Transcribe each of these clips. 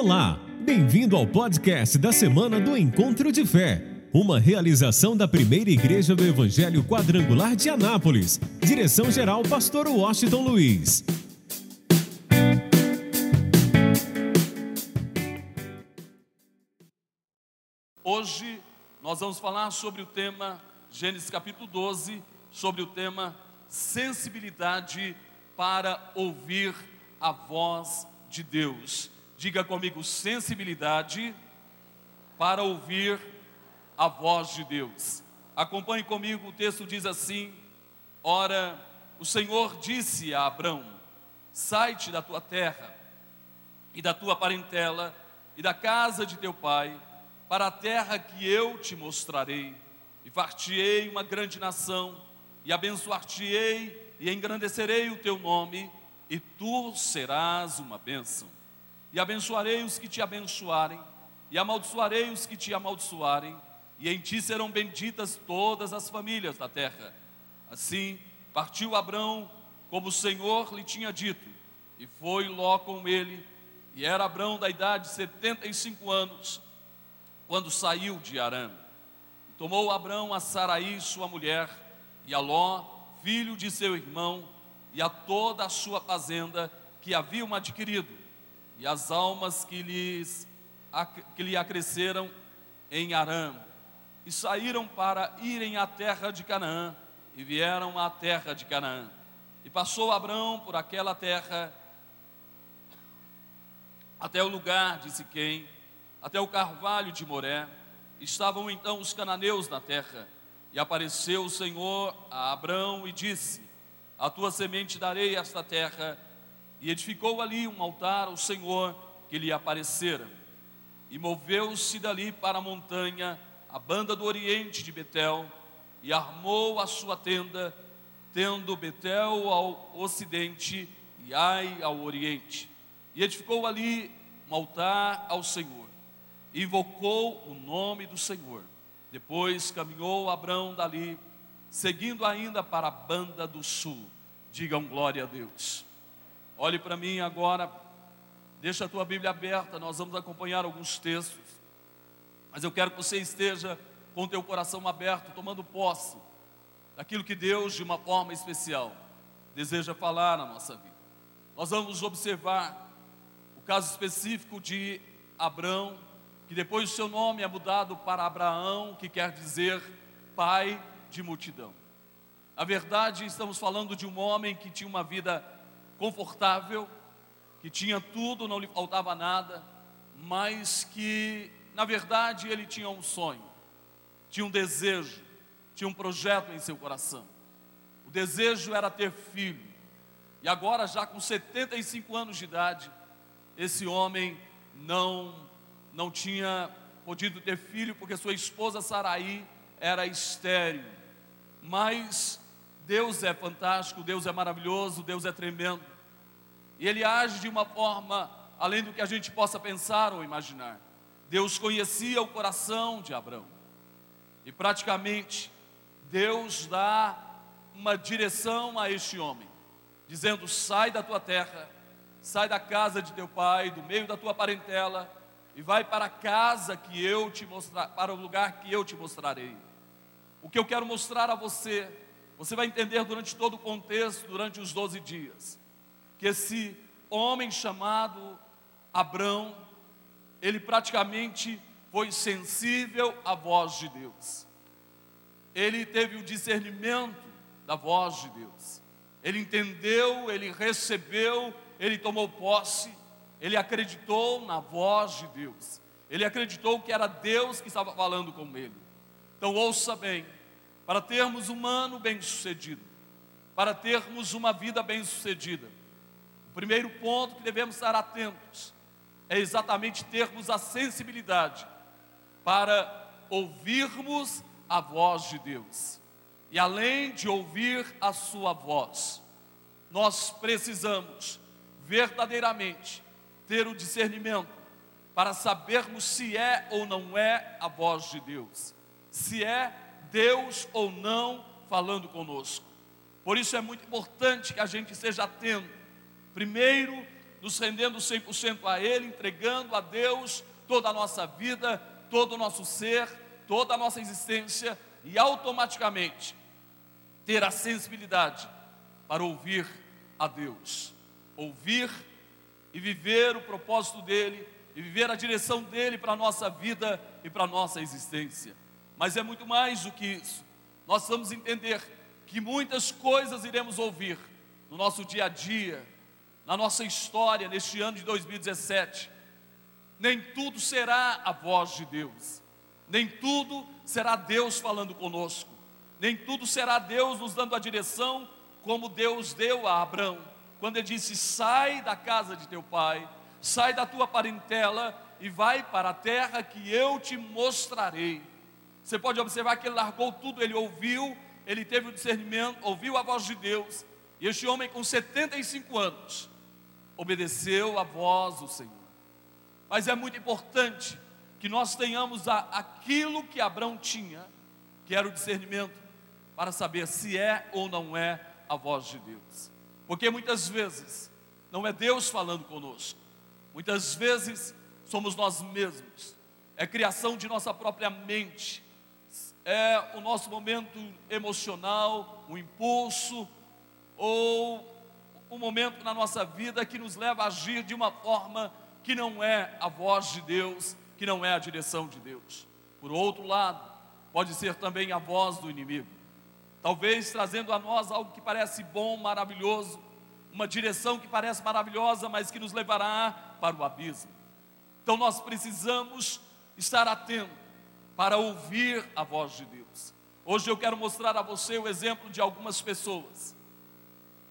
Olá, bem-vindo ao podcast da semana do Encontro de Fé, uma realização da primeira igreja do Evangelho Quadrangular de Anápolis. Direção-geral, Pastor Washington Luiz. Hoje nós vamos falar sobre o tema, Gênesis capítulo 12, sobre o tema sensibilidade para ouvir a voz de Deus. Diga comigo, sensibilidade para ouvir a voz de Deus. Acompanhe comigo, o texto diz assim: Ora, o Senhor disse a Abrão: Sai-te da tua terra e da tua parentela e da casa de teu pai, para a terra que eu te mostrarei, e far-te-ei uma grande nação, e abençoar-te-ei e engrandecerei o teu nome, e tu serás uma bênção e abençoarei os que te abençoarem, e amaldiçoarei os que te amaldiçoarem, e em ti serão benditas todas as famílias da terra. Assim partiu Abrão, como o Senhor lhe tinha dito, e foi Ló com ele, e era Abrão da idade de setenta e cinco anos, quando saiu de Arã. Tomou Abrão a Saraí, sua mulher, e a Ló, filho de seu irmão, e a toda a sua fazenda que haviam adquirido, e as almas que, lhes, que lhe acresceram em Arã, e saíram para irem à terra de Canaã, e vieram à terra de Canaã. E passou Abrão por aquela terra, até o lugar de Siquém, até o carvalho de Moré. Estavam então os cananeus na terra, e apareceu o Senhor a Abrão e disse: A tua semente darei esta terra, e edificou ali um altar ao Senhor que lhe aparecera. E moveu-se dali para a montanha, a banda do oriente de Betel, e armou a sua tenda, tendo Betel ao ocidente e Ai ao oriente. E edificou ali um altar ao Senhor. E invocou o nome do Senhor. Depois caminhou Abrão dali, seguindo ainda para a banda do sul. Digam glória a Deus. Olhe para mim agora, deixa a tua Bíblia aberta, nós vamos acompanhar alguns textos. Mas eu quero que você esteja com o teu coração aberto, tomando posse daquilo que Deus, de uma forma especial, deseja falar na nossa vida. Nós vamos observar o caso específico de Abrão, que depois o seu nome é mudado para Abraão, que quer dizer pai de multidão. Na verdade, estamos falando de um homem que tinha uma vida confortável, que tinha tudo, não lhe faltava nada, mas que, na verdade, ele tinha um sonho, tinha um desejo, tinha um projeto em seu coração. O desejo era ter filho. E agora, já com 75 anos de idade, esse homem não, não tinha podido ter filho porque sua esposa Saraí era estéril. Mas Deus é fantástico, Deus é maravilhoso, Deus é tremendo. E Ele age de uma forma além do que a gente possa pensar ou imaginar. Deus conhecia o coração de Abraão. E praticamente Deus dá uma direção a este homem, dizendo: sai da tua terra, sai da casa de teu pai, do meio da tua parentela, e vai para a casa que eu te mostrar, para o lugar que eu te mostrarei. O que eu quero mostrar a você você vai entender durante todo o contexto, durante os 12 dias, que esse homem chamado Abrão, ele praticamente foi sensível à voz de Deus. Ele teve o discernimento da voz de Deus. Ele entendeu, ele recebeu, ele tomou posse, ele acreditou na voz de Deus. Ele acreditou que era Deus que estava falando com ele. Então ouça bem, para termos um ano bem-sucedido, para termos uma vida bem-sucedida. O primeiro ponto que devemos estar atentos é exatamente termos a sensibilidade para ouvirmos a voz de Deus. E além de ouvir a sua voz, nós precisamos verdadeiramente ter o discernimento para sabermos se é ou não é a voz de Deus, se é Deus ou não falando conosco. Por isso é muito importante que a gente seja atento, primeiro, nos rendendo 100% a Ele, entregando a Deus toda a nossa vida, todo o nosso ser, toda a nossa existência e automaticamente ter a sensibilidade para ouvir a Deus, ouvir e viver o propósito dele e viver a direção dele para a nossa vida e para a nossa existência. Mas é muito mais do que isso. Nós vamos entender que muitas coisas iremos ouvir no nosso dia a dia, na nossa história neste ano de 2017. Nem tudo será a voz de Deus, nem tudo será Deus falando conosco, nem tudo será Deus nos dando a direção como Deus deu a Abraão, quando ele disse: Sai da casa de teu pai, sai da tua parentela e vai para a terra que eu te mostrarei. Você pode observar que ele largou tudo, ele ouviu, ele teve o discernimento, ouviu a voz de Deus, e este homem, com 75 anos, obedeceu a voz do Senhor. Mas é muito importante que nós tenhamos a, aquilo que Abraão tinha, que era o discernimento, para saber se é ou não é a voz de Deus. Porque muitas vezes não é Deus falando conosco, muitas vezes somos nós mesmos, é criação de nossa própria mente, é o nosso momento emocional, o impulso, ou um momento na nossa vida que nos leva a agir de uma forma que não é a voz de Deus, que não é a direção de Deus. Por outro lado, pode ser também a voz do inimigo, talvez trazendo a nós algo que parece bom, maravilhoso, uma direção que parece maravilhosa, mas que nos levará para o abismo. Então nós precisamos estar atentos para ouvir a voz de Deus. Hoje eu quero mostrar a você o exemplo de algumas pessoas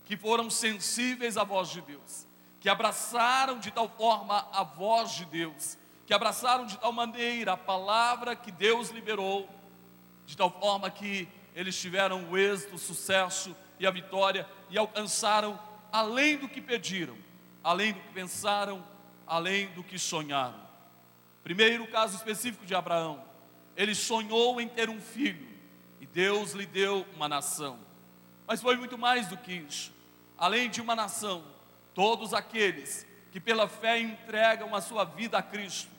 que foram sensíveis à voz de Deus, que abraçaram de tal forma a voz de Deus, que abraçaram de tal maneira a palavra que Deus liberou, de tal forma que eles tiveram o êxito, o sucesso e a vitória e alcançaram além do que pediram, além do que pensaram, além do que sonharam. Primeiro caso específico de Abraão, ele sonhou em ter um filho e Deus lhe deu uma nação. Mas foi muito mais do que isso além de uma nação, todos aqueles que pela fé entregam a sua vida a Cristo,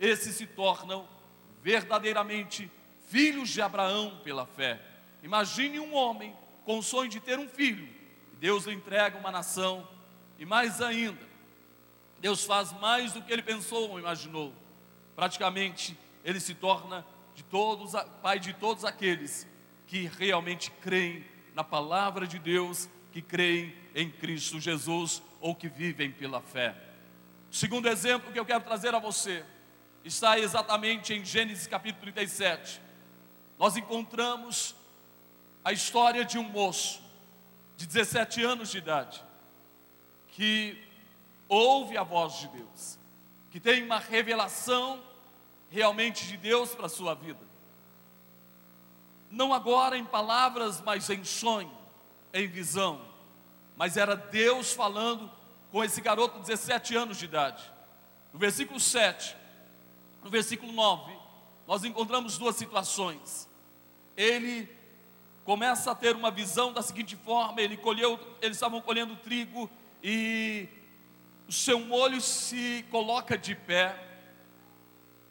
esses se tornam verdadeiramente filhos de Abraão pela fé. Imagine um homem com o sonho de ter um filho, Deus lhe entrega uma nação, e mais ainda, Deus faz mais do que ele pensou ou imaginou. Praticamente, ele se torna de todos, pai de todos aqueles que realmente creem na palavra de Deus que creem em Cristo Jesus ou que vivem pela fé. O segundo exemplo que eu quero trazer a você está exatamente em Gênesis capítulo 37. Nós encontramos a história de um moço de 17 anos de idade que ouve a voz de Deus, que tem uma revelação realmente de Deus para a sua vida. Não agora em palavras, mas em sonho em visão, mas era Deus falando com esse garoto de 17 anos de idade. No versículo 7, no versículo 9, nós encontramos duas situações. Ele começa a ter uma visão da seguinte forma: ele colheu, eles estavam colhendo trigo e o seu molho se coloca de pé,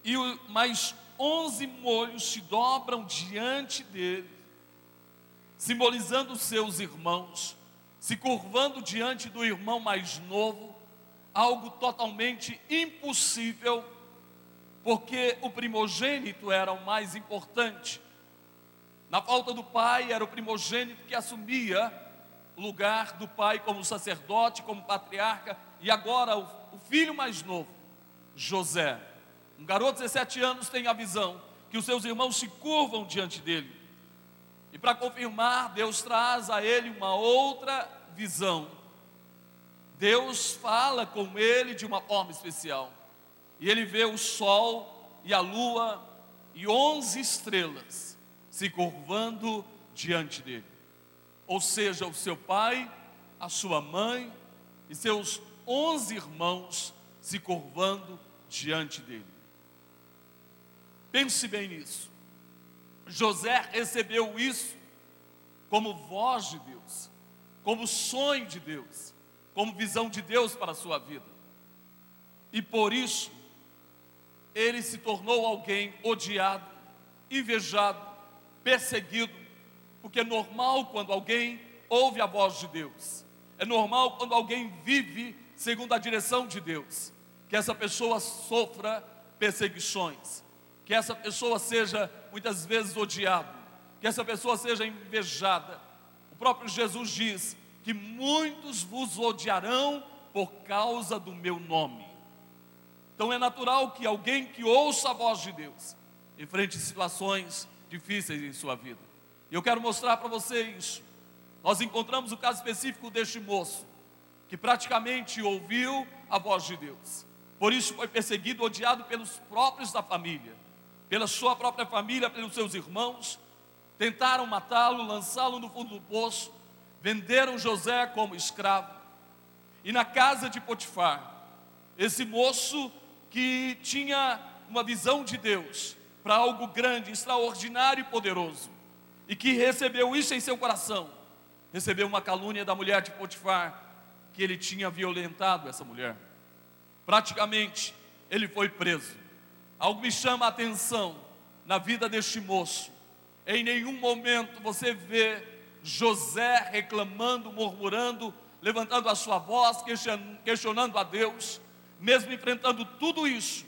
e mais onze molhos se dobram diante dele, simbolizando seus irmãos, se curvando diante do irmão mais novo, algo totalmente impossível, porque o primogênito era o mais importante. Na falta do pai, era o primogênito que assumia o lugar do pai como sacerdote, como patriarca, e agora o filho mais novo, José, um garoto de 17 anos, tem a visão que os seus irmãos se curvam diante dele e para confirmar, Deus traz a ele uma outra visão. Deus fala com ele de uma forma especial. E ele vê o sol e a lua e onze estrelas se curvando diante dele. Ou seja, o seu pai, a sua mãe e seus onze irmãos se curvando diante dele. Pense bem nisso. José recebeu isso como voz de Deus, como sonho de Deus. como visão de Deus para a sua vida. E por isso, ele se tornou alguém odiado, invejado, perseguido, porque é normal quando alguém ouve a voz de Deus, é normal quando alguém vive segundo a direção de Deus, que essa pessoa sofra perseguições, que essa pessoa seja muitas vezes odiado, que essa pessoa seja invejada. O próprio Jesus diz que muitos vos odiarão por causa do meu nome. Então é natural que alguém que ouça a voz de Deus enfrente situações difíceis em sua vida. E eu quero mostrar para você isso. Nós encontramos o caso específico deste moço, que praticamente ouviu a voz de Deus. Por isso foi perseguido, odiado pelos próprios da família, pela sua própria família, pelos seus irmãos. Tentaram matá-lo, lançá-lo no fundo do poço, venderam José como escravo. E na casa de Potifar, esse moço que tinha uma visão de Deus para algo grande, extraordinário e poderoso, e que recebeu isso em seu coração, recebeu uma calúnia da mulher de Potifar, que ele tinha violentado essa mulher. Praticamente, ele foi preso. Algo me chama a atenção na vida deste moço. Em nenhum momento você vê José reclamando, murmurando, levantando a sua voz, questionando a Deus mesmo enfrentando tudo isso,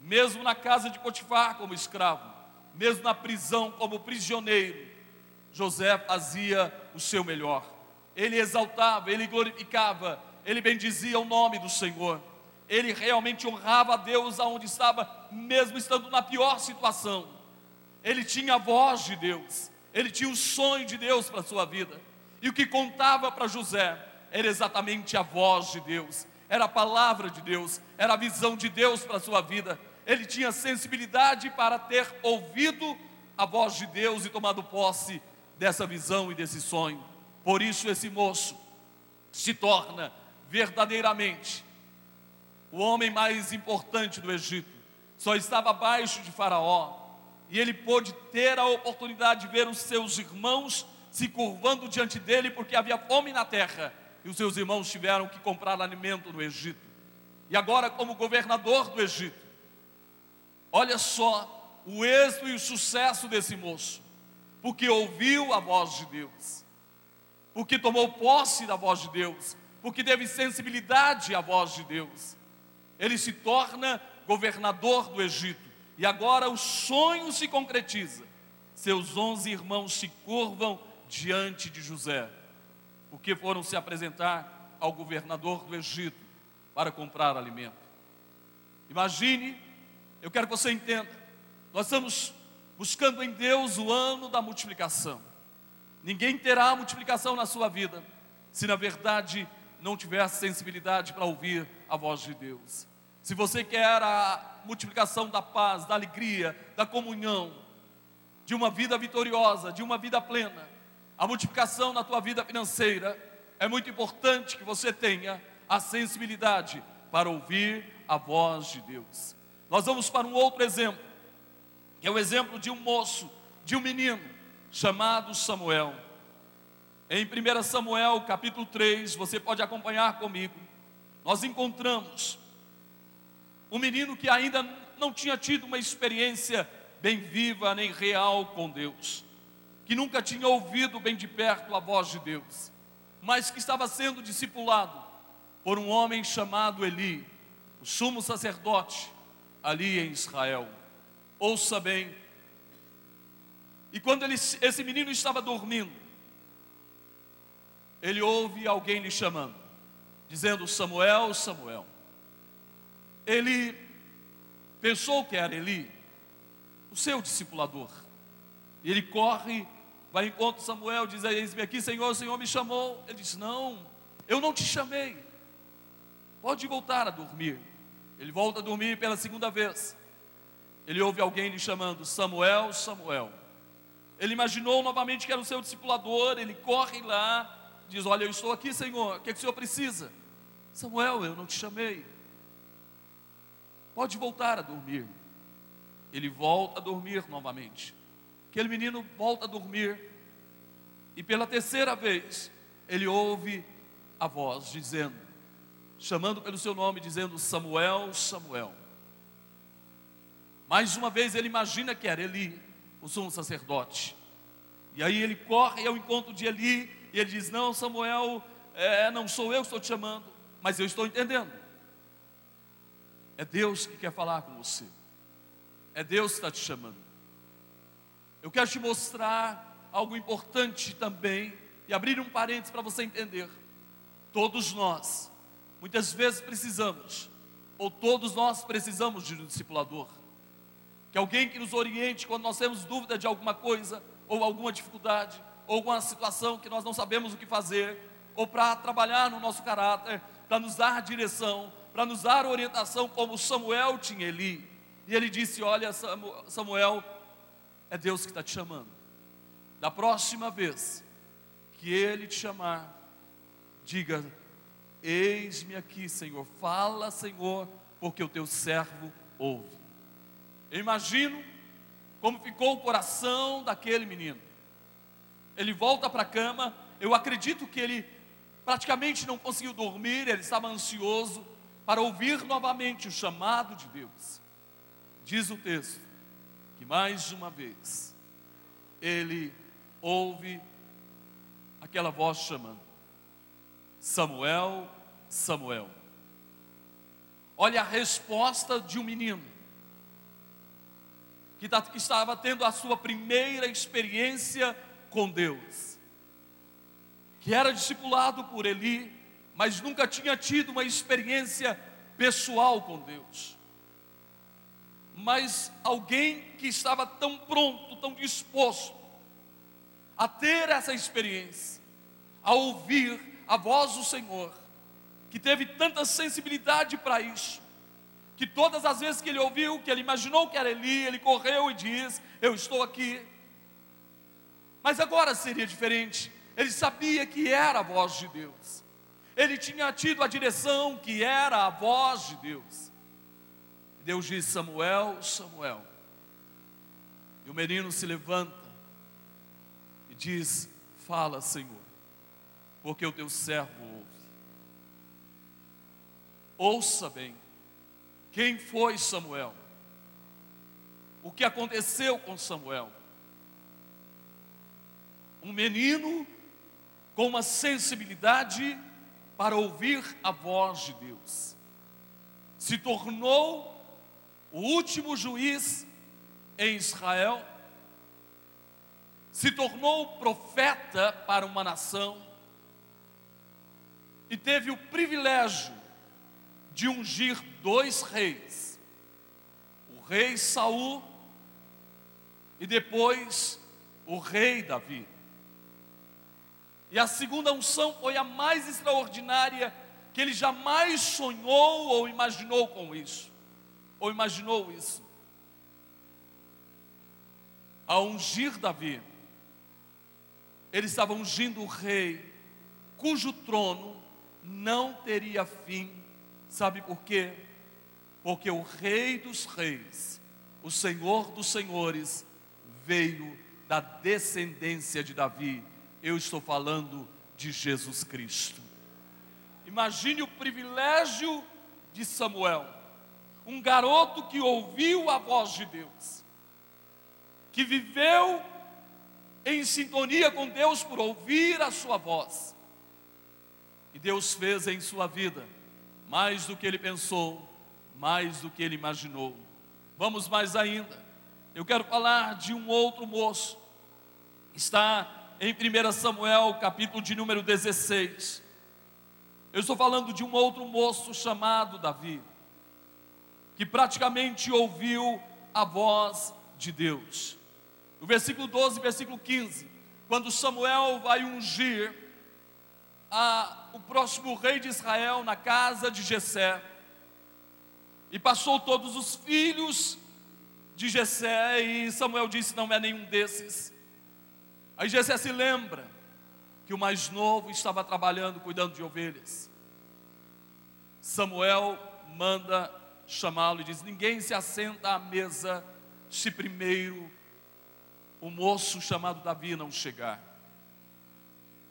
mesmo na casa de Potifar como escravo, mesmo na prisão como prisioneiro, José fazia o seu melhor. Ele exaltava, ele glorificava, ele bendizia o nome do Senhor. Ele realmente honrava a Deus aonde estava, mesmo estando na pior situação. Ele tinha a voz de Deus, ele tinha o sonho de Deus para a sua vida. E o que contava para José era exatamente a voz de Deus, era a palavra de Deus, era a visão de Deus para a sua vida. Ele tinha sensibilidade para ter ouvido a voz de Deus e tomado posse dessa visão e desse sonho. Por isso, esse moço se torna verdadeiramente o homem mais importante do Egito. Só estava abaixo de Faraó e ele pôde ter a oportunidade de ver os seus irmãos se curvando diante dele porque havia fome na terra e os seus irmãos tiveram que comprar alimento no Egito. E agora, como governador do Egito, olha só o êxito e o sucesso desse moço, porque ouviu a voz de Deus, porque tomou posse da voz de Deus, porque teve sensibilidade à voz de Deus. Ele se torna governador do Egito, e agora o sonho se concretiza. Seus onze irmãos se curvam diante de José porque foram se apresentar ao governador do Egito para comprar alimento. Imagine, eu quero que você entenda, nós estamos buscando em Deus o ano da multiplicação. Ninguém terá multiplicação na sua vida se na verdade não tiver sensibilidade para ouvir a voz de Deus. Se você quer a multiplicação da paz, da alegria, da comunhão, de uma vida vitoriosa, de uma vida plena, a multiplicação na tua vida financeira, é muito importante que você tenha a sensibilidade para ouvir a voz de Deus. Nós vamos para um outro exemplo, que é o exemplo de um moço, de um menino chamado Samuel. Em 1 Samuel capítulo 3, você pode acompanhar comigo, nós encontramos um menino que ainda não tinha tido uma experiência bem viva nem real com Deus que nunca tinha ouvido bem de perto a voz de Deus, mas que estava sendo discipulado por um homem chamado Eli, o sumo sacerdote, ali em Israel. Ouça bem. E quando ele, esse menino estava dormindo, ele ouve alguém lhe chamando, dizendo: Samuel, Samuel. Ele pensou que era Eli, o seu discipulador. E ele corre vai encontro Samuel, diz: Eis-me aqui, Senhor, o Senhor me chamou. Ele disse: Não, eu não te chamei. Pode voltar a dormir. Ele volta a dormir pela segunda vez. Ele ouve alguém lhe chamando: Samuel, Samuel. Ele imaginou novamente que era o seu discipulador. Ele corre lá, diz: Olha, eu estou aqui, Senhor, o que, é que o Senhor precisa? Samuel, eu não te chamei. Pode voltar a dormir. Ele volta a dormir novamente. Aquele menino volta a dormir e pela terceira vez ele ouve a voz dizendo, chamando pelo seu nome, dizendo: Samuel, Samuel. Mais uma vez ele imagina que era Eli, o sumo sacerdote. E aí ele corre ao encontro de Eli e ele diz: Não, Samuel, é, não sou eu que estou te chamando, mas eu estou entendendo. É Deus que quer falar com você. É Deus que está te chamando. Eu quero te mostrar algo importante também e abrir um parênteses para você entender. Todos nós, muitas vezes precisamos, ou todos nós precisamos de um discipulador, que alguém que nos oriente quando nós temos dúvida de alguma coisa, ou alguma dificuldade, ou alguma situação que nós não sabemos o que fazer, ou para trabalhar no nosso caráter, para nos dar direção, para nos dar orientação, como Samuel tinha Eli. E ele disse: Olha, Samuel, é Deus que está te chamando. Da próxima vez que ele te chamar, diga: Eis-me aqui, Senhor. Fala, Senhor, porque o teu servo ouve. Eu imagino como ficou o coração daquele menino. Ele volta para a cama, eu acredito que ele praticamente não conseguiu dormir, ele estava ansioso para ouvir novamente o chamado de Deus. Diz o texto que mais uma vez ele ouve aquela voz chamando: Samuel, Samuel. Olha a resposta de um menino que, tá, que estava tendo a sua primeira experiência com Deus, que era discipulado por Eli, mas nunca tinha tido uma experiência pessoal com Deus. Mas alguém que estava tão pronto, tão disposto a ter essa experiência, a ouvir a voz do Senhor, que teve tanta sensibilidade para isso, que todas as vezes que ele ouviu, que ele imaginou que era Eli, ele correu e diz: Eu estou aqui. Mas agora seria diferente. Ele sabia que era a voz de Deus. Ele tinha tido a direção que era a voz de Deus. Deus diz: Samuel, Samuel. E o menino se levanta e diz: Fala, Senhor, porque o teu servo ouve. Ouça bem quem foi Samuel? O que aconteceu com Samuel? Um menino com uma sensibilidade para ouvir a voz de Deus. Se tornou o último juiz em Israel, se tornou profeta para uma nação e teve o privilégio de ungir dois reis, o rei Saul e depois o rei Davi. E a segunda unção foi a mais extraordinária que ele jamais sonhou ou imaginou com isso, ou imaginou isso. A ungir Davi, ele estava ungindo o rei, cujo trono não teria fim Sabe por quê? Porque o Rei dos Reis, o Senhor dos Senhores, veio da descendência de Davi. Eu estou falando de Jesus Cristo. Imagine o privilégio de Samuel, um garoto que ouviu a voz de Deus, que viveu em sintonia com Deus por ouvir a sua voz. E Deus fez em sua vida mais do que ele pensou, mais do que ele imaginou. Vamos mais ainda. Eu quero falar de um outro moço. Está em 1 Samuel, capítulo de número 16. Eu estou falando de um outro moço chamado Davi, que praticamente ouviu a voz de Deus. No versículo 12, versículo 15, quando Samuel vai ungir a, o próximo rei de Israel na casa de Jessé. E passou todos os filhos de Jessé e Samuel disse: Não é nenhum desses. Aí Jessé se lembra que o mais novo estava trabalhando, cuidando de ovelhas. Samuel manda chamá-lo e diz: Ninguém se assenta à mesa se primeiro o moço chamado Davi não chegar.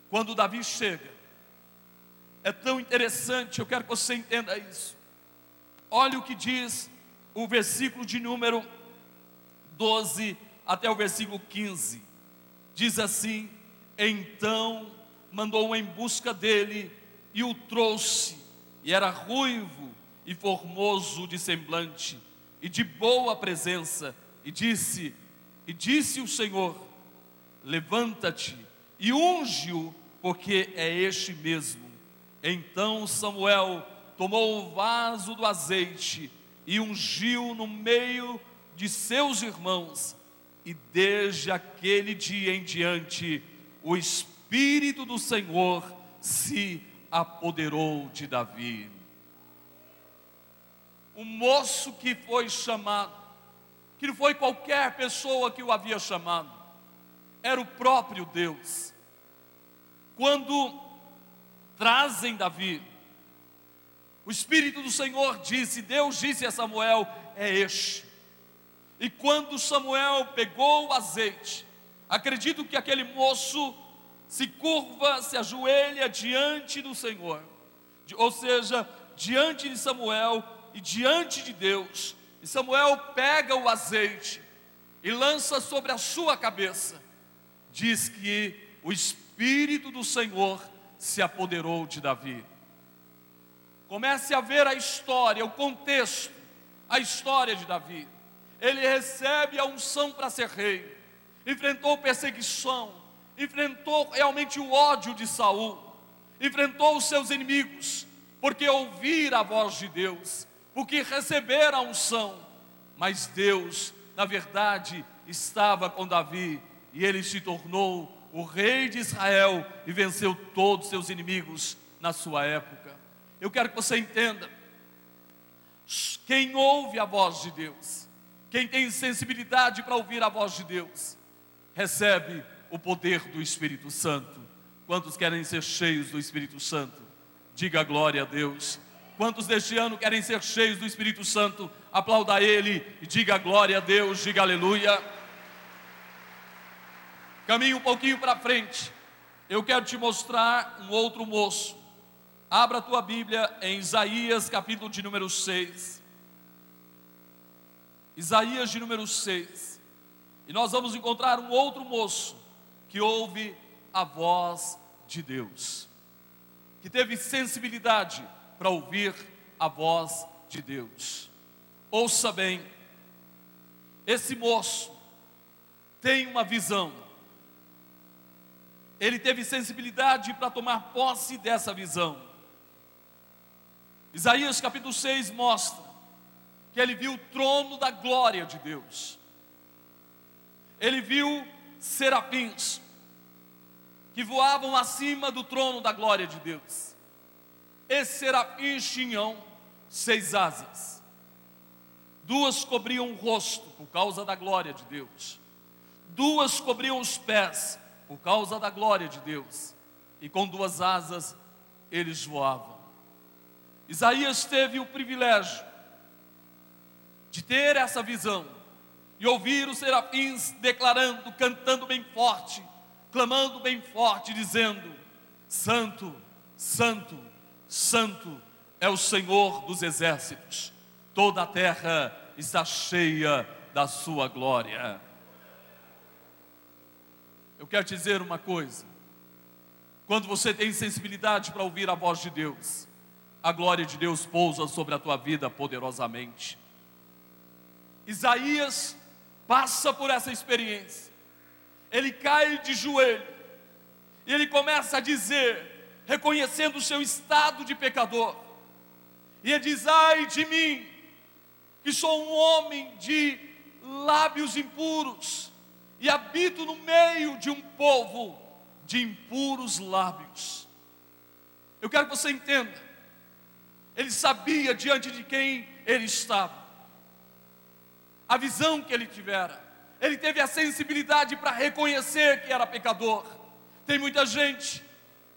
Quando Davi chega, é tão interessante, eu quero que você entenda isso. Olha o que diz o versículo de número 12 até o versículo 15. Diz assim: Então mandou em busca dele e o trouxe, e era ruivo e formoso de semblante e de boa presença, e disse: E disse o Senhor: Levanta-te e unge-o, porque é este mesmo. Então Samuel tomou o vaso do azeite e ungiu no meio de seus irmãos, e desde aquele dia em diante, o Espírito do Senhor se apoderou de Davi. O moço que foi chamado, que não foi qualquer pessoa que o havia chamado, era o próprio Deus. Quando trazem Davi, o Espírito do Senhor disse, Deus disse a Samuel: é este. E quando Samuel pegou o azeite, acredito que aquele moço se curva, se ajoelha diante do Senhor, ou seja, diante de Samuel e diante de Deus. E Samuel pega o azeite e lança sobre a sua cabeça. Diz que o Espírito do Senhor se apoderou de Davi. Comece a ver a história, o contexto, a história de Davi. Ele recebe a unção para ser rei, enfrentou perseguição, enfrentou realmente o ódio de Saul, enfrentou os seus inimigos, porque ouvir a voz de Deus, porque receber a unção, mas Deus, na verdade, estava com Davi e ele se tornou o rei de Israel e venceu todos os seus inimigos na sua época. Eu quero que você entenda: quem ouve a voz de Deus, quem tem sensibilidade para ouvir a voz de Deus, recebe o poder do Espírito Santo. Quantos querem ser cheios do Espírito Santo? Diga glória a Deus. Quantos deste ano querem ser cheios do Espírito Santo? Aplauda Ele e diga glória a Deus, diga aleluia. Caminhe um pouquinho para frente. Eu quero te mostrar um outro moço. Abra a tua Bíblia em Isaías, capítulo de número 6. Isaías de número 6. E nós vamos encontrar um outro moço que ouve a voz de Deus, que teve sensibilidade para ouvir a voz de Deus. Ouça bem, esse moço tem uma visão ele teve sensibilidade para tomar posse dessa visão. Isaías capítulo 6 mostra que ele viu o trono da glória de Deus. Ele viu serafins que voavam acima do trono da glória de Deus. Esses serafins tinham seis asas. Duas cobriam o rosto por causa da glória de Deus. Duas cobriam os pés por causa da glória de Deus, e com duas asas eles voavam. Isaías teve o privilégio de ter essa visão e ouvir os serafins declarando, cantando bem forte, clamando bem forte, dizendo: Santo, Santo, Santo é o Senhor dos exércitos, toda a terra está cheia da sua glória. Eu quero te dizer uma coisa: quando você tem sensibilidade para ouvir a voz de Deus, a glória de Deus pousa sobre a tua vida poderosamente. Isaías passa por essa experiência, ele cai de joelho, e ele começa a dizer, reconhecendo o seu estado de pecador, e ele diz: Ai de mim, que sou um homem de lábios impuros, e habito no meio de um povo de impuros lábios. Eu quero que você entenda, ele sabia diante de quem ele estava, a visão que ele tivera, ele teve a sensibilidade para reconhecer que era pecador. Tem muita gente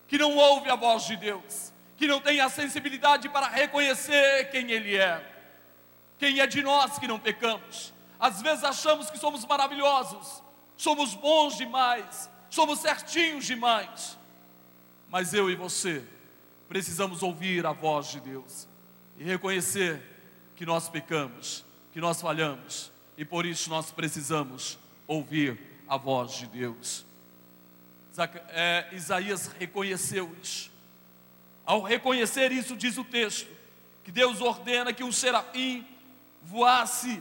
que não ouve a voz de Deus, que não tem a sensibilidade para reconhecer quem Ele é, quem é de nós que não pecamos. Às vezes achamos que somos maravilhosos, somos bons demais, somos certinhos demais. Mas eu e você precisamos ouvir a voz de Deus e reconhecer que nós pecamos, que nós falhamos e por isso nós precisamos ouvir a voz de Deus. É, Isaías reconheceu isso. Ao reconhecer isso, diz o texto, que Deus ordena que um serafim voasse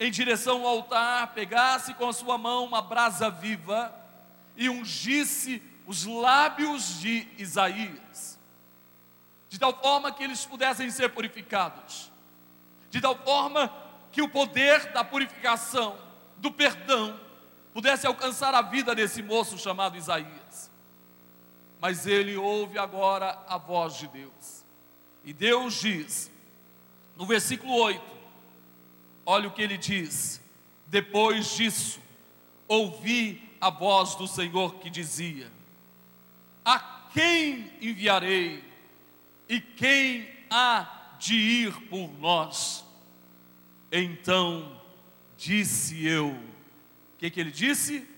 em direção ao altar, pegasse com a sua mão uma brasa viva e ungisse os lábios de Isaías, de tal forma que eles pudessem ser purificados, de tal forma que o poder da purificação, do perdão, pudesse alcançar a vida desse moço chamado Isaías. Mas ele ouve agora a voz de Deus, e Deus diz, no versículo 8: olha o que ele diz, depois disso, ouvi a voz do Senhor que dizia: A quem enviarei? E quem há de ir por nós? Então disse eu. O que, que ele disse?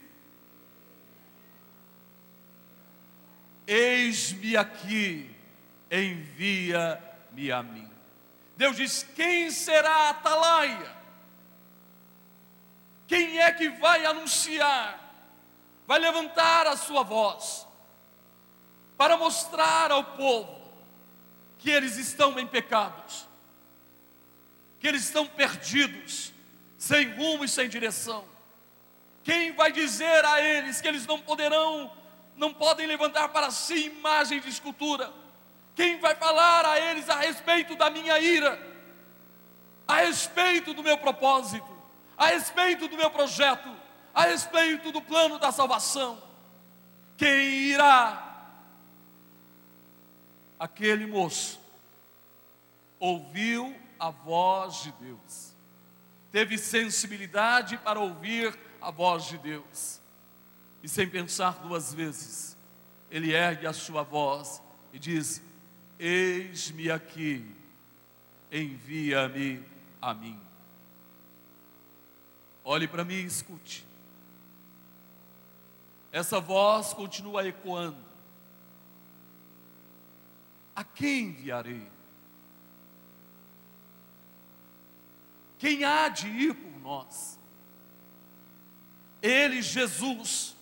Eis-me aqui, envia-me a mim. Deus diz: Quem será a atalaia? Quem é que vai anunciar? vai levantar a sua voz para mostrar ao povo que eles estão em pecados, que eles estão perdidos, sem rumo e sem direção. Quem vai dizer a eles que eles não poderão, não podem levantar para si imagem de escultura? Quem vai falar a eles a respeito da minha ira, a respeito do meu propósito, a respeito do meu projeto? a respeito do plano da salvação. Quem irá? Aquele moço ouviu a voz de Deus, teve sensibilidade para ouvir a voz de Deus, e sem pensar duas vezes, ele ergue a sua voz e diz: Eis-me aqui, envia-me a mim. Olhe para mim e escute essa voz continua ecoando: A quem enviarei? Quem há de ir por nós? Ele, Jesus,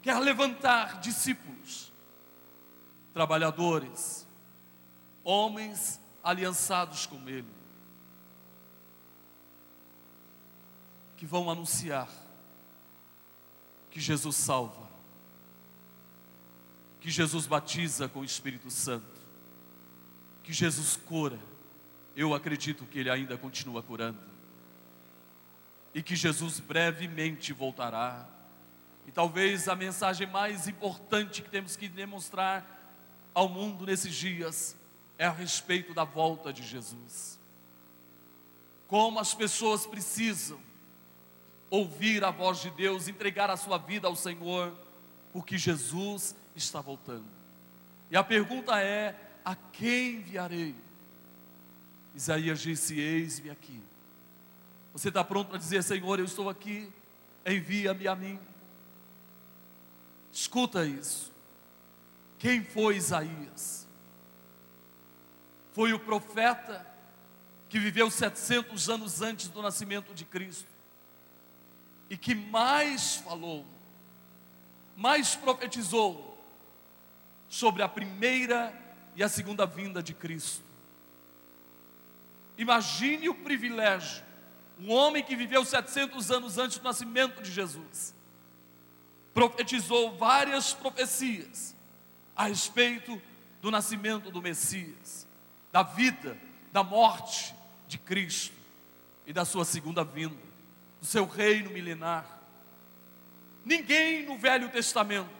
quer levantar discípulos, trabalhadores, homens aliançados com Ele, que vão anunciar que Jesus salva, que Jesus batiza com o Espírito Santo, que Jesus cura. Eu acredito que Ele ainda continua curando, e que Jesus brevemente voltará. E talvez a mensagem mais importante que temos que demonstrar ao mundo nesses dias é a respeito da volta de Jesus. Como as pessoas precisam ouvir a voz de Deus, entregar a sua vida ao Senhor, porque Jesus está voltando. E a pergunta é: a quem enviarei? Isaías disse: Eis-me aqui. Você está pronto para dizer: Senhor, eu estou aqui, envia-me a mim. Escuta isso. Quem foi Isaías? Foi o profeta que viveu 700 anos antes do nascimento de Cristo e que mais falou, mais profetizou sobre a primeira e a segunda vinda de Cristo. Imagine o privilégio, um homem que viveu 700 anos antes do nascimento de Jesus, profetizou várias profecias a respeito do nascimento do Messias, da vida, da morte de Cristo e da sua segunda vinda do seu reino milenar. Ninguém no Velho Testamento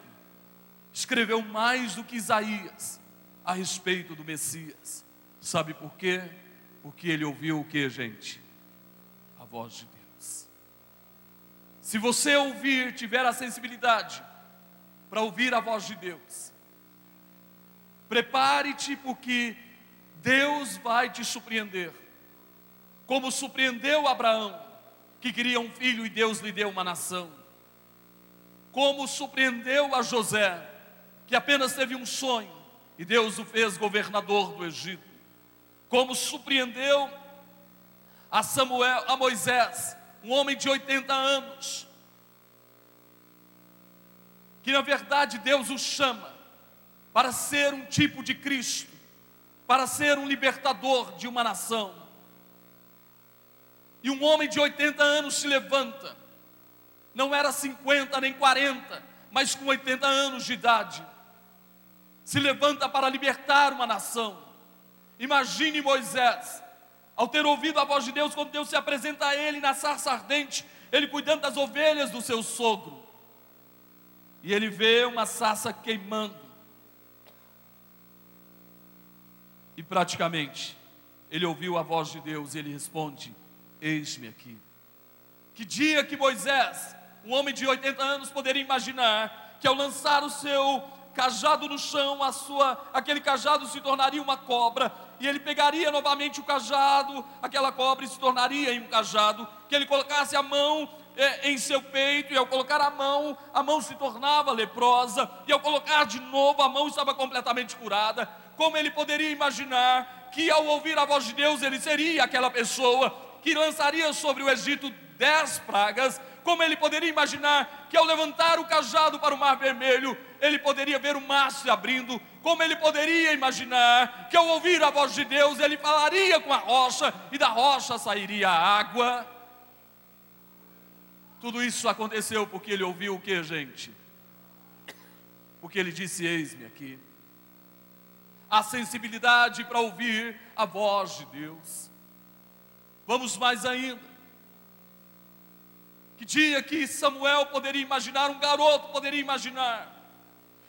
escreveu mais do que Isaías a respeito do Messias. Sabe por quê? Porque ele ouviu o que, gente? A voz de Deus. Se você ouvir, tiver a sensibilidade para ouvir a voz de Deus, prepare-te porque Deus vai te surpreender, como surpreendeu Abraão que queria um filho e Deus lhe deu uma nação. Como surpreendeu a José, que apenas teve um sonho e Deus o fez governador do Egito. Como surpreendeu a Samuel, a Moisés, um homem de 80 anos, que na verdade Deus o chama para ser um tipo de Cristo, para ser um libertador de uma nação. E um homem de 80 anos se levanta, não era 50 nem 40, mas com 80 anos de idade, se levanta para libertar uma nação. Imagine Moisés, ao ter ouvido a voz de Deus, quando Deus se apresenta a ele na sarça ardente, ele cuidando das ovelhas do seu sogro, e ele vê uma sarça queimando, e praticamente ele ouviu a voz de Deus e ele responde: Eis-me aqui. Que dia que Moisés, um homem de 80 anos, poderia imaginar que ao lançar o seu cajado no chão, a sua, aquele cajado se tornaria uma cobra, e ele pegaria novamente o cajado, aquela cobra se tornaria em um cajado, que ele colocasse a mão é, em seu peito, e ao colocar a mão, a mão se tornava leprosa, e ao colocar de novo, a mão estava completamente curada. Como ele poderia imaginar que ao ouvir a voz de Deus, ele seria aquela pessoa que lançaria sobre o Egito dez pragas? Como ele poderia imaginar que ao levantar o cajado para o mar vermelho, ele poderia ver o mar se abrindo? Como ele poderia imaginar que ao ouvir a voz de Deus, ele falaria com a rocha e da rocha sairia água? Tudo isso aconteceu porque ele ouviu o que, gente? Porque ele disse: Eis-me aqui. A sensibilidade para ouvir a voz de Deus. Vamos mais ainda. Que dia que Samuel poderia imaginar, um garoto poderia imaginar,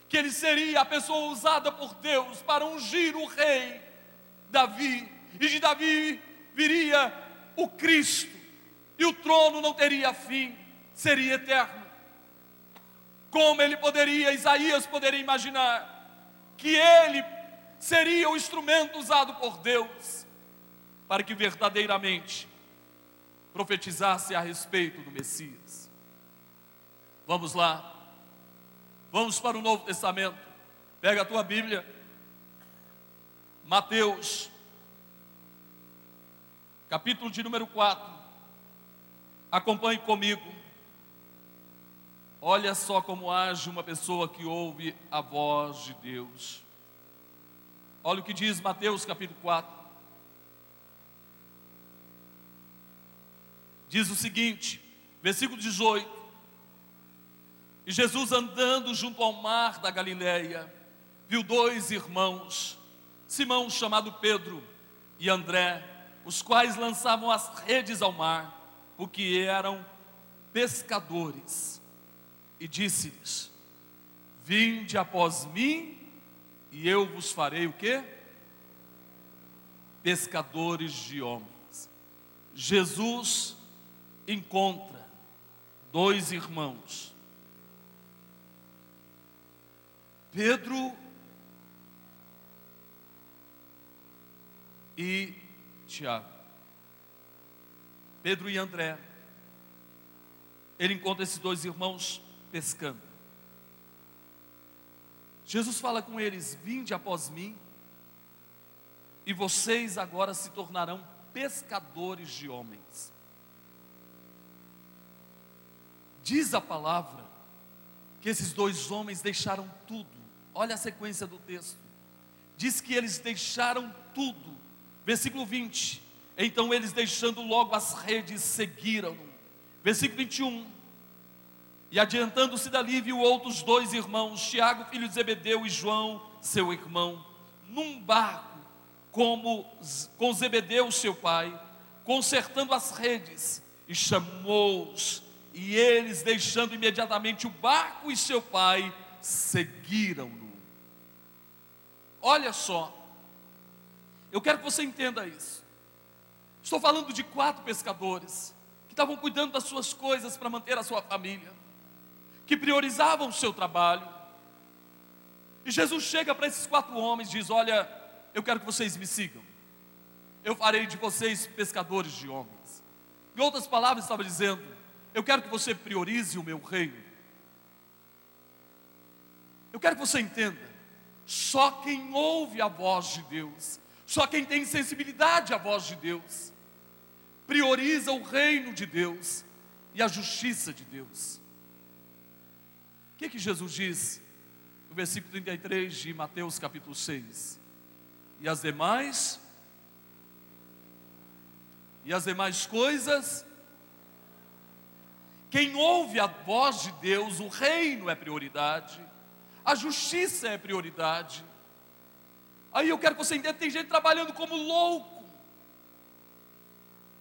que ele seria a pessoa usada por Deus para ungir o rei Davi, e de Davi viria o Cristo, e o trono não teria fim, seria eterno. Como ele poderia, Isaías poderia imaginar, que ele seria o instrumento usado por Deus, para que verdadeiramente profetizasse a respeito do Messias. Vamos lá, vamos para o Novo Testamento. Pega a tua Bíblia, Mateus, capítulo de número 4. Acompanhe comigo. Olha só como age uma pessoa que ouve a voz de Deus. Olha o que diz Mateus capítulo 4. Diz o seguinte, versículo 18: E Jesus andando junto ao mar da Galileia, viu dois irmãos, Simão chamado Pedro e André, os quais lançavam as redes ao mar, porque eram pescadores. E disse-lhes: Vinde após mim, e eu vos farei o quê? Pescadores de homens. Jesus encontra dois irmãos, Pedro e Tiago. Pedro e André. Ele encontra esses dois irmãos pescando. Jesus fala com eles: Vinde após mim, e vocês agora se tornarão pescadores de homens. Diz a palavra que esses dois homens deixaram tudo. Olha a sequência do texto. Diz que eles deixaram tudo. Versículo 20. Então eles deixando logo as redes seguiram-no. Versículo 21. E adiantando-se dali, viu outros dois irmãos, Tiago, filho de Zebedeu, e João, seu irmão, num barco, como com Zebedeu, seu pai, consertando as redes, e chamou-os e eles, deixando imediatamente o barco e seu pai, seguiram-no. Olha só, eu quero que você entenda isso. Estou falando de quatro pescadores que estavam cuidando das suas coisas para manter a sua família, que priorizavam o seu trabalho. E Jesus chega para esses quatro homens e diz: Olha, eu quero que vocês me sigam. Eu farei de vocês pescadores de homens. Em outras palavras, estava dizendo: eu quero que você priorize o meu reino. Eu quero que você entenda: só quem ouve a voz de Deus, só quem tem sensibilidade à voz de Deus, prioriza o reino de Deus e a justiça de Deus. O que, que Jesus diz no versículo 33 de Mateus capítulo 6? E as demais, e as demais coisas, quem ouve a voz de Deus, o reino é prioridade, a justiça é prioridade. Aí eu quero que você entenda: tem gente trabalhando como louco,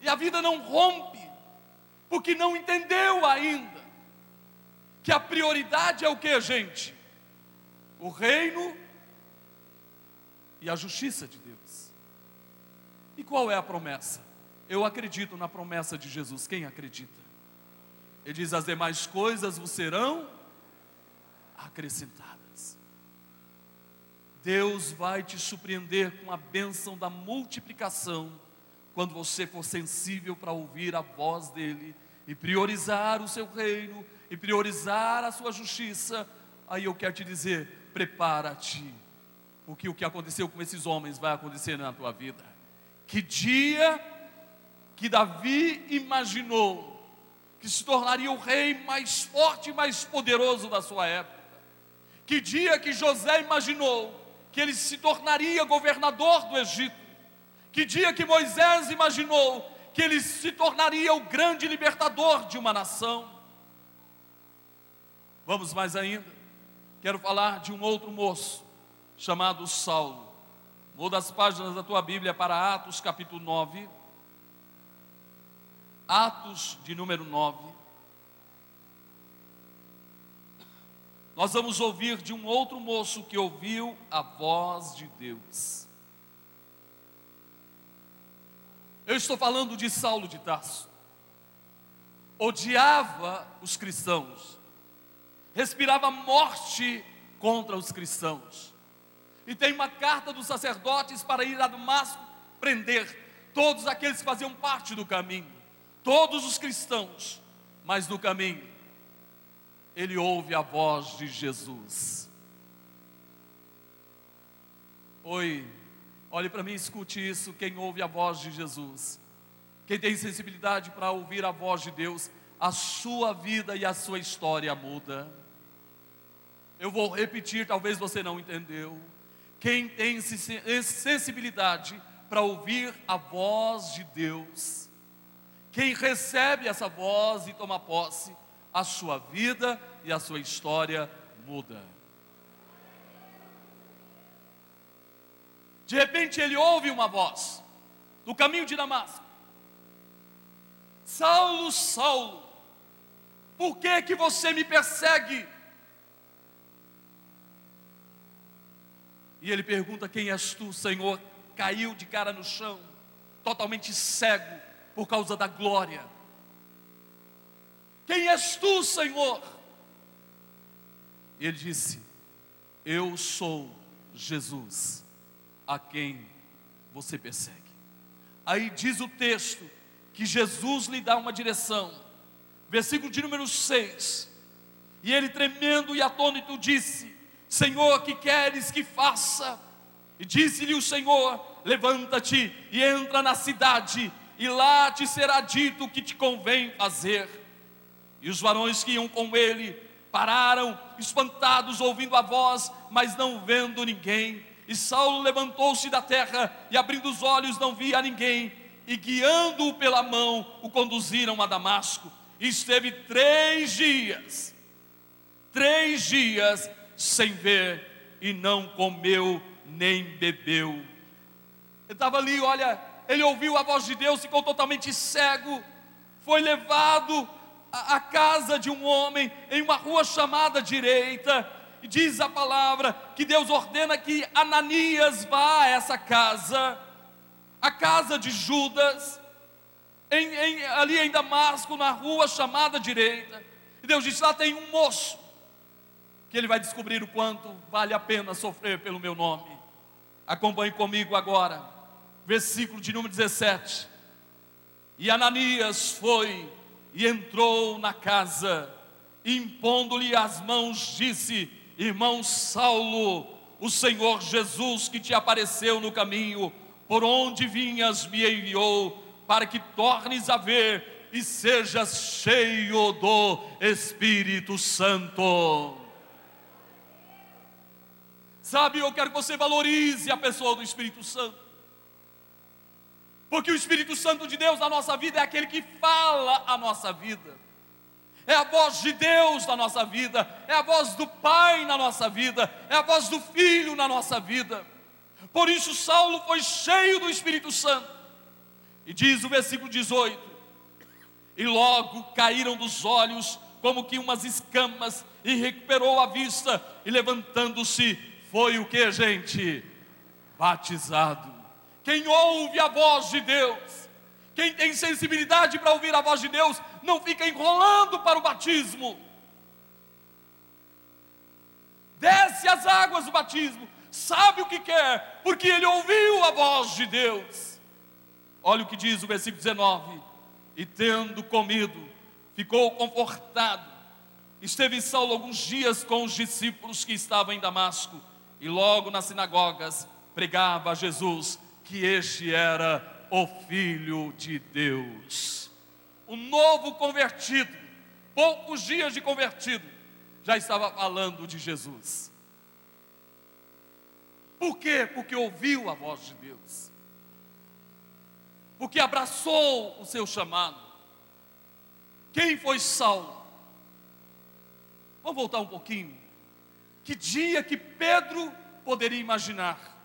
e a vida não rompe, porque não entendeu ainda que a prioridade é o que, gente? O reino e a justiça de Deus. E qual é a promessa? Eu acredito na promessa de Jesus. Quem acredita? Ele diz: as demais coisas vos serão acrescentadas. Deus vai te surpreender com a bênção da multiplicação, quando você for sensível para ouvir a voz dEle e priorizar o seu reino e priorizar a sua justiça. Aí eu quero te dizer: prepara-te, porque o que aconteceu com esses homens vai acontecer na tua vida. Que dia que Davi imaginou que se tornaria o rei mais forte e mais poderoso da sua época. Que dia que José imaginou que ele se tornaria governador do Egito. Que dia que Moisés imaginou que ele se tornaria o grande libertador de uma nação. Vamos mais ainda. Quero falar de um outro moço chamado Saulo. Muda as páginas da tua Bíblia para Atos capítulo 9. Atos de número 9. Nós vamos ouvir de um outro moço que ouviu a voz de Deus. Eu estou falando de Saulo de Tarso. Odiava os cristãos, respirava morte contra os cristãos. E tem uma carta dos sacerdotes para ir a Damasco prender todos aqueles que faziam parte do caminho todos os cristãos, mas no caminho, ele ouve a voz de Jesus. Oi, olhe para mim, escute isso. Quem ouve a voz de Jesus, quem tem sensibilidade para ouvir a voz de Deus, a sua vida e a sua história muda. Eu vou repetir, talvez você não entendeu. Quem tem sensibilidade para ouvir a voz de Deus, quem recebe essa voz e toma posse, a sua vida e a sua história muda. De repente ele ouve uma voz no caminho de Damasco. Saulo, Saulo, por que que você me persegue? E ele pergunta: Quem és tu, Senhor? Caiu de cara no chão, totalmente cego por causa da glória. Quem és tu, Senhor? E ele disse: Eu sou Jesus, a quem você persegue. Aí diz o texto que Jesus lhe dá uma direção, versículo de número 6. E ele, tremendo e atônito, disse: Senhor, que queres que faça? E disse-lhe o Senhor: Levanta-te e entra na cidade, e lá te será dito o que te convém fazer. E os varões que iam com ele pararam, espantados, ouvindo a voz, mas não vendo ninguém. E Saulo levantou-se da terra e, abrindo os olhos, não via ninguém. E guiando-o pela mão, o conduziram a Damasco. E esteve três dias, três dias sem ver, e não comeu nem bebeu. Ele estava ali, olha, ele ouviu a voz de Deus, ficou totalmente cego, foi levado à casa de um homem em uma rua chamada direita, e diz a palavra que Deus ordena que Ananias vá a essa casa, a casa de Judas, em, em, ali em Damasco, na rua chamada direita. E Deus disse: lá tem um moço, que ele vai descobrir o quanto vale a pena sofrer pelo meu nome. Acompanhe comigo agora versículo de número 17. E Ananias foi e entrou na casa, impondo-lhe as mãos, disse: Irmão Saulo, o Senhor Jesus que te apareceu no caminho, por onde vinhas, me enviou, para que tornes a ver e sejas cheio do Espírito Santo. Sabe, eu quero que você valorize a pessoa do Espírito Santo. Porque o Espírito Santo de Deus na nossa vida é aquele que fala a nossa vida. É a voz de Deus na nossa vida, é a voz do Pai na nossa vida, é a voz do Filho na nossa vida. Por isso Saulo foi cheio do Espírito Santo. E diz o versículo 18: E logo caíram dos olhos como que umas escamas, e recuperou a vista, e levantando-se, foi o que, gente? Batizado. Quem ouve a voz de Deus, quem tem sensibilidade para ouvir a voz de Deus, não fica enrolando para o batismo. Desce as águas do batismo, sabe o que quer, porque ele ouviu a voz de Deus. Olha o que diz o versículo 19: E tendo comido, ficou confortado. Esteve Saulo alguns dias com os discípulos que estavam em Damasco, e logo nas sinagogas pregava Jesus que este era o Filho de Deus. O novo convertido, poucos dias de convertido, já estava falando de Jesus. Por quê? Porque ouviu a voz de Deus, porque abraçou o seu chamado. Quem foi Saulo? Vamos voltar um pouquinho. Que dia que Pedro poderia imaginar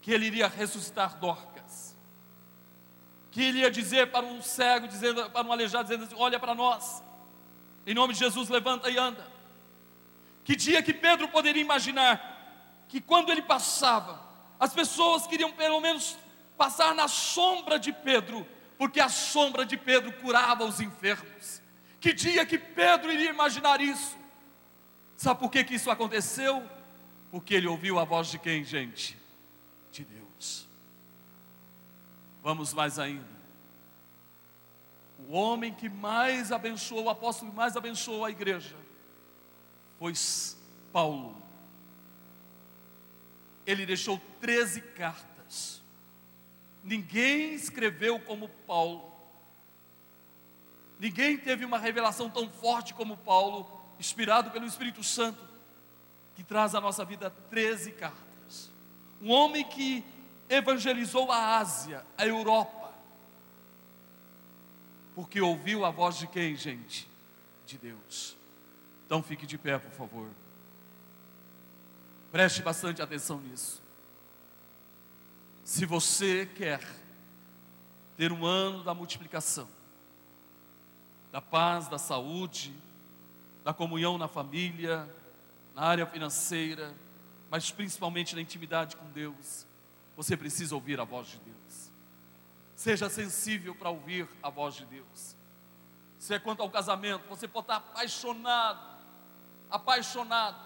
que ele iria ressuscitar Dorcas, que ele ia dizer para um cego, dizendo, para um aleijado, dizendo assim: Olha para nós, em nome de Jesus, levanta e anda. Que dia que Pedro poderia imaginar que quando ele passava, as pessoas queriam pelo menos passar na sombra de Pedro, porque a sombra de Pedro curava os enfermos. Que dia que Pedro iria imaginar isso? Sabe por que, que isso aconteceu? Porque ele ouviu a voz de quem, gente? De Deus. Vamos mais ainda. O homem que mais abençoou, o apóstolo que mais abençoou a igreja, foi Paulo. Ele deixou 13 cartas. Ninguém escreveu como Paulo. Ninguém teve uma revelação tão forte como Paulo, inspirado pelo Espírito Santo, que traz à nossa vida 13 cartas um homem que evangelizou a Ásia, a Europa, porque ouviu a voz de quem, gente? De Deus. Então fique de pé, por favor. Preste bastante atenção nisso. Se você quer ter um ano da multiplicação, da paz, da saúde, da comunhão na família, na área financeira, mas principalmente na intimidade com Deus, você precisa ouvir a voz de Deus. Seja sensível para ouvir a voz de Deus. Se é quanto ao casamento, você pode estar apaixonado, apaixonado,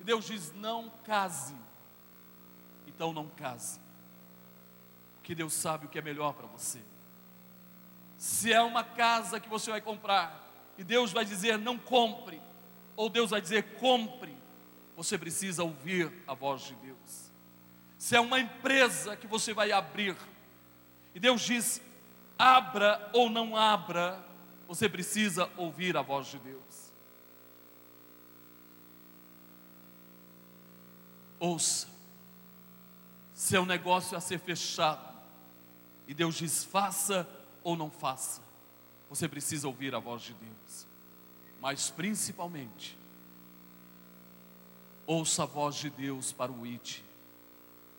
e Deus diz: não case. Então não case, porque Deus sabe o que é melhor para você. Se é uma casa que você vai comprar, e Deus vai dizer: não compre, ou Deus vai dizer: compre, você precisa ouvir a voz de Deus. Se é uma empresa que você vai abrir, e Deus diz: abra ou não abra, você precisa ouvir a voz de Deus. Ouça, se é um negócio a ser fechado, e Deus diz: faça ou não faça, você precisa ouvir a voz de Deus, mas principalmente, Ouça a voz de Deus para o IT.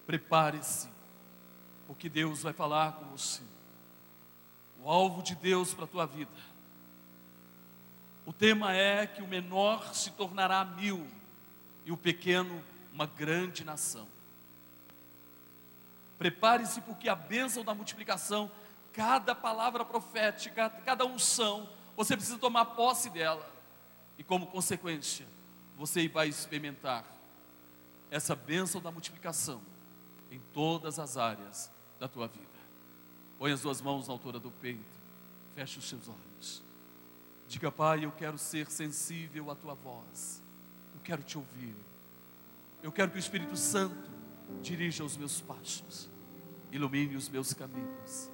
Prepare-se, porque Deus vai falar com você. O alvo de Deus para a tua vida. O tema é que o menor se tornará mil e o pequeno uma grande nação. Prepare-se, porque a bênção da multiplicação, cada palavra profética, cada unção, você precisa tomar posse dela. E como consequência, você vai experimentar essa bênção da multiplicação em todas as áreas da tua vida. Põe as duas mãos na altura do peito, feche os seus olhos. Diga, Pai, eu quero ser sensível à tua voz. Eu quero te ouvir. Eu quero que o Espírito Santo dirija os meus passos, ilumine os meus caminhos.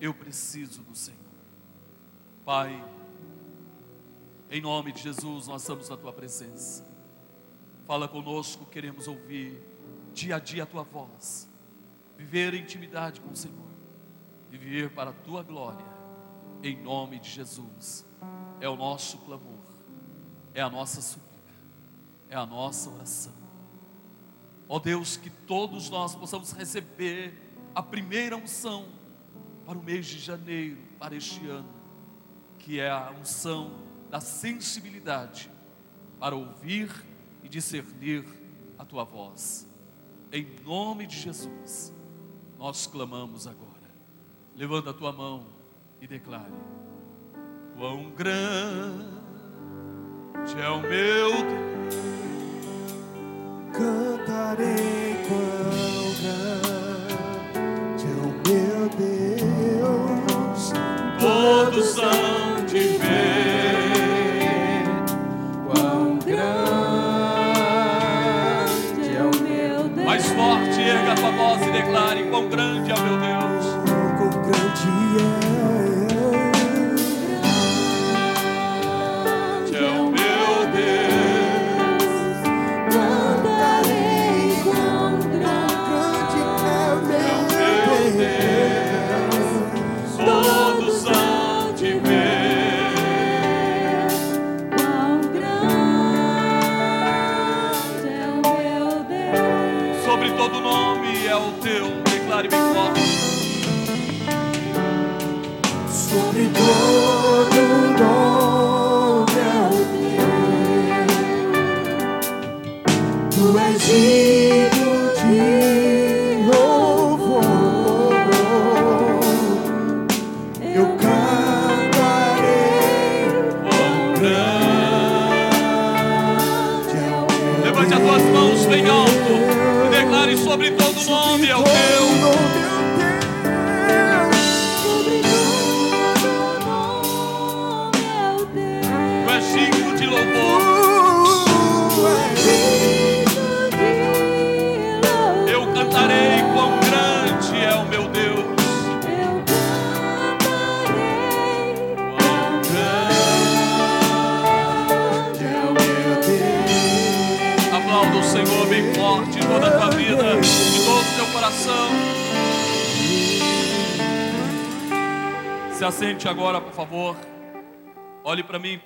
Eu preciso do Senhor. Pai, em nome de Jesus, nós estamos na tua presença. Fala conosco, queremos ouvir dia a dia a tua voz, viver intimidade com o Senhor. E viver para a tua glória, em nome de Jesus. É o nosso clamor, é a nossa súplica, é a nossa oração. Ó Deus, que todos nós possamos receber a primeira unção para o mês de janeiro, para este ano, que é a unção da sensibilidade para ouvir e discernir a tua voz. Em nome de Jesus, nós clamamos agora. Levanta a tua mão e declare: Quão grande é o meu Deus. Cantarei quão grande é o meu Deus. Todos hão erga a tua voz e declare: Quão grande é o meu Deus. Quão grande É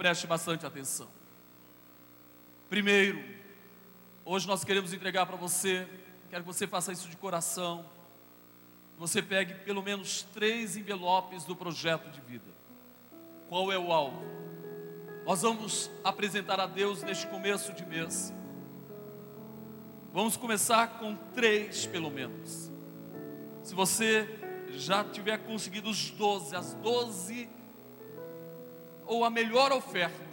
preste bastante atenção. Primeiro, hoje nós queremos entregar para você, quero que você faça isso de coração. Você pegue pelo menos três envelopes do projeto de vida. Qual é o alvo? Nós vamos apresentar a Deus neste começo de mês. Vamos começar com três, pelo menos. Se você já tiver conseguido os 12, as 12, ou a melhor oferta,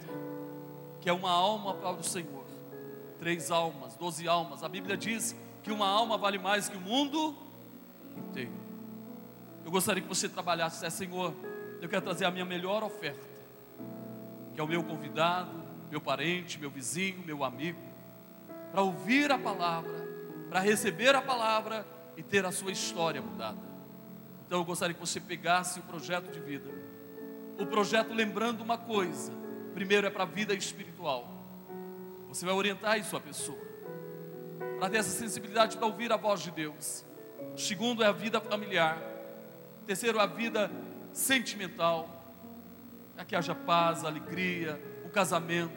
que é uma alma para o Senhor. Três almas, 12 almas. A Bíblia diz que uma alma vale mais que o mundo inteiro. Eu gostaria que você trabalhasse, é, Senhor, eu quero trazer a minha melhor oferta, que é o meu convidado, meu parente, meu vizinho, meu amigo, para ouvir a palavra, para receber a palavra e ter a sua história mudada. Então eu gostaria que você pegasse o projeto de vida. O projeto lembrando uma coisa: primeiro é para a vida espiritual. Você vai orientar isso a pessoa, para ter essa sensibilidade para ouvir a voz de Deus. Segundo é a vida familiar. Terceiro é a vida sentimental. Para que haja paz, alegria, o casamento.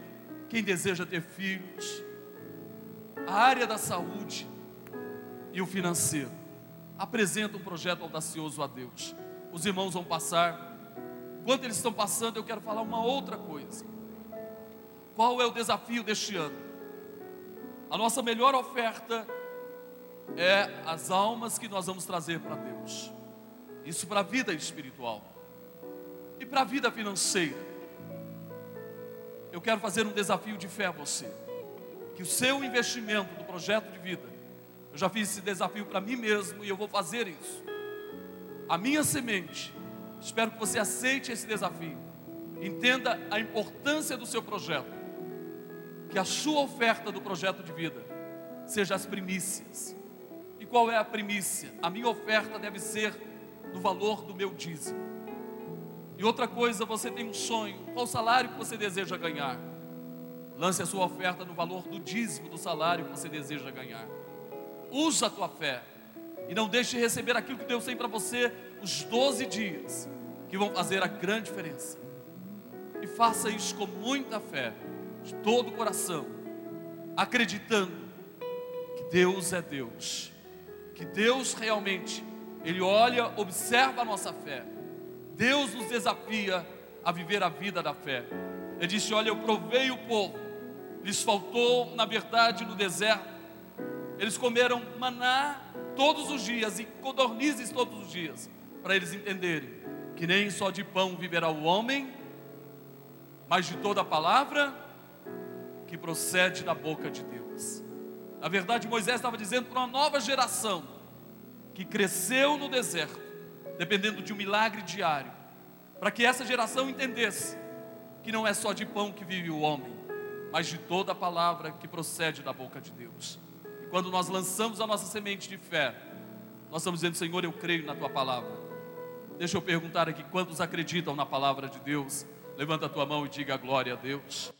Quem deseja ter filhos. A área da saúde e o financeiro apresenta um projeto audacioso a Deus. Os irmãos vão passar. Enquanto eles estão passando, eu quero falar uma outra coisa. Qual é o desafio deste ano? A nossa melhor oferta é as almas que nós vamos trazer para Deus. Isso para a vida espiritual e para a vida financeira. Eu quero fazer um desafio de fé a você. Que o seu investimento do projeto de vida, eu já fiz esse desafio para mim mesmo e eu vou fazer isso. A minha semente, espero que você aceite esse desafio. Entenda a importância do seu projeto. que a sua oferta do projeto de vida seja as primícias. E qual é a primícia? A minha oferta deve ser no valor do meu dízimo. E outra coisa, você tem um sonho, qual salário que você deseja ganhar? Lance a sua oferta no valor do dízimo do salário que você deseja ganhar. Usa a tua fé e não deixe de receber aquilo que Deus tem para você os 12 dias que vão fazer a grande diferença. E faça isso com muita fé, de todo o coração, acreditando que Deus é Deus, que Deus realmente, Ele olha, observa a nossa fé. Deus nos desafia a viver a vida da fé. Ele disse: Olha, eu provei o povo, lhes faltou, na verdade, no deserto, eles comeram maná todos os dias e codornizes todos os dias, para eles entenderem que nem só de pão viverá o homem, mas de toda a palavra que procede da boca de Deus. Na verdade, Moisés estava dizendo para uma nova geração que cresceu no deserto, dependendo de um milagre diário, para que essa geração entendesse que não é só de pão que vive o homem, mas de toda a palavra que procede da boca de Deus. E quando nós lançamos a nossa semente de fé, nós estamos dizendo, Senhor, eu creio na tua palavra. Deixa eu perguntar aqui: quantos acreditam na palavra de Deus? Levanta a tua mão e diga glória a Deus.